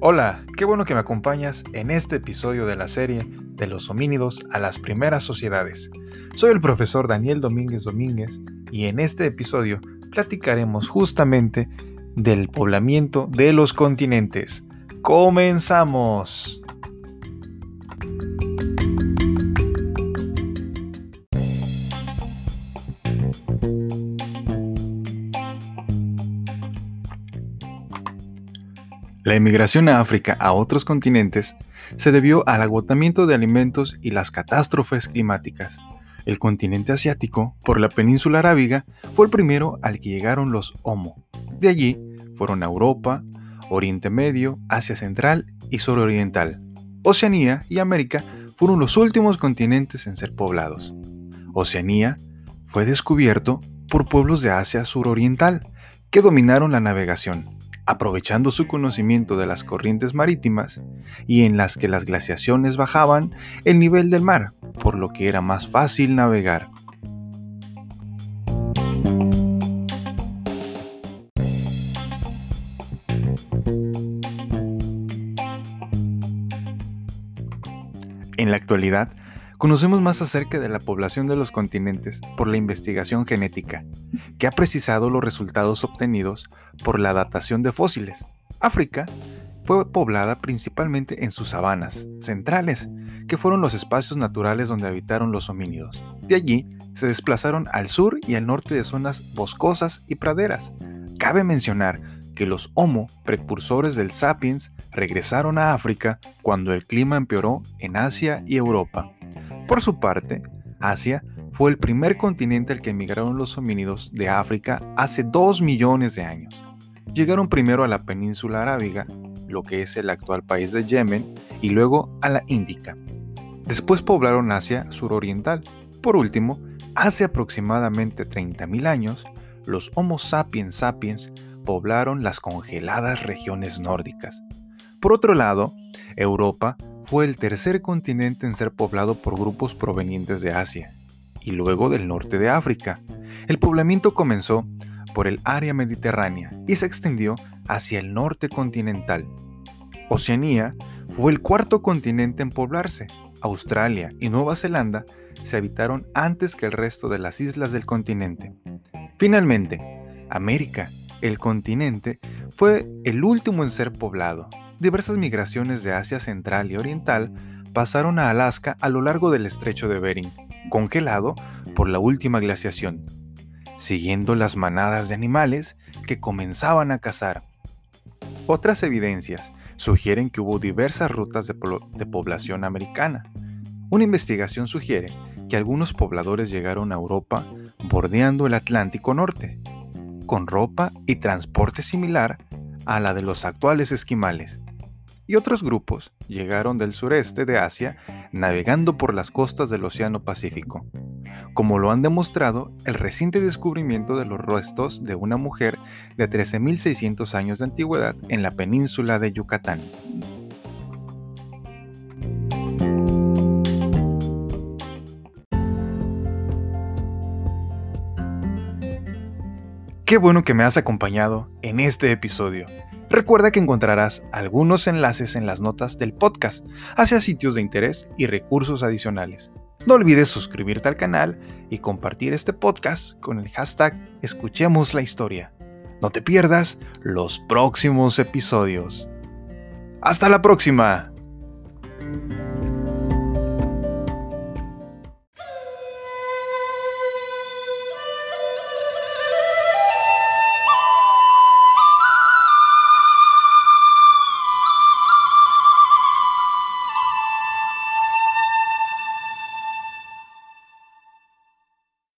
Hola, qué bueno que me acompañas en este episodio de la serie de los homínidos a las primeras sociedades. Soy el profesor Daniel Domínguez Domínguez y en este episodio platicaremos justamente del poblamiento de los continentes. ¡Comenzamos! La emigración a África a otros continentes se debió al agotamiento de alimentos y las catástrofes climáticas. El continente asiático, por la península arábiga, fue el primero al que llegaron los Homo. De allí fueron a Europa, Oriente Medio, Asia Central y Suroriental. Oceanía y América fueron los últimos continentes en ser poblados. Oceanía fue descubierto por pueblos de Asia suroriental que dominaron la navegación aprovechando su conocimiento de las corrientes marítimas y en las que las glaciaciones bajaban el nivel del mar, por lo que era más fácil navegar. En la actualidad, Conocemos más acerca de la población de los continentes por la investigación genética, que ha precisado los resultados obtenidos por la datación de fósiles. África fue poblada principalmente en sus sabanas centrales, que fueron los espacios naturales donde habitaron los homínidos. De allí se desplazaron al sur y al norte de zonas boscosas y praderas. Cabe mencionar que los Homo, precursores del Sapiens, regresaron a África cuando el clima empeoró en Asia y Europa. Por su parte, Asia fue el primer continente al que emigraron los homínidos de África hace 2 millones de años. Llegaron primero a la península arábiga, lo que es el actual país de Yemen, y luego a la Índica. Después poblaron Asia suroriental. Por último, hace aproximadamente 30.000 años, los Homo sapiens sapiens poblaron las congeladas regiones nórdicas. Por otro lado, Europa fue el tercer continente en ser poblado por grupos provenientes de Asia y luego del norte de África. El poblamiento comenzó por el área mediterránea y se extendió hacia el norte continental. Oceanía fue el cuarto continente en poblarse. Australia y Nueva Zelanda se habitaron antes que el resto de las islas del continente. Finalmente, América, el continente, fue el último en ser poblado diversas migraciones de Asia Central y Oriental pasaron a Alaska a lo largo del estrecho de Bering, congelado por la última glaciación, siguiendo las manadas de animales que comenzaban a cazar. Otras evidencias sugieren que hubo diversas rutas de, de población americana. Una investigación sugiere que algunos pobladores llegaron a Europa bordeando el Atlántico Norte, con ropa y transporte similar a la de los actuales esquimales y otros grupos llegaron del sureste de Asia navegando por las costas del Océano Pacífico, como lo han demostrado el reciente descubrimiento de los restos de una mujer de 13.600 años de antigüedad en la península de Yucatán. Qué bueno que me has acompañado en este episodio. Recuerda que encontrarás algunos enlaces en las notas del podcast hacia sitios de interés y recursos adicionales. No olvides suscribirte al canal y compartir este podcast con el hashtag Escuchemos la historia. No te pierdas los próximos episodios. ¡Hasta la próxima!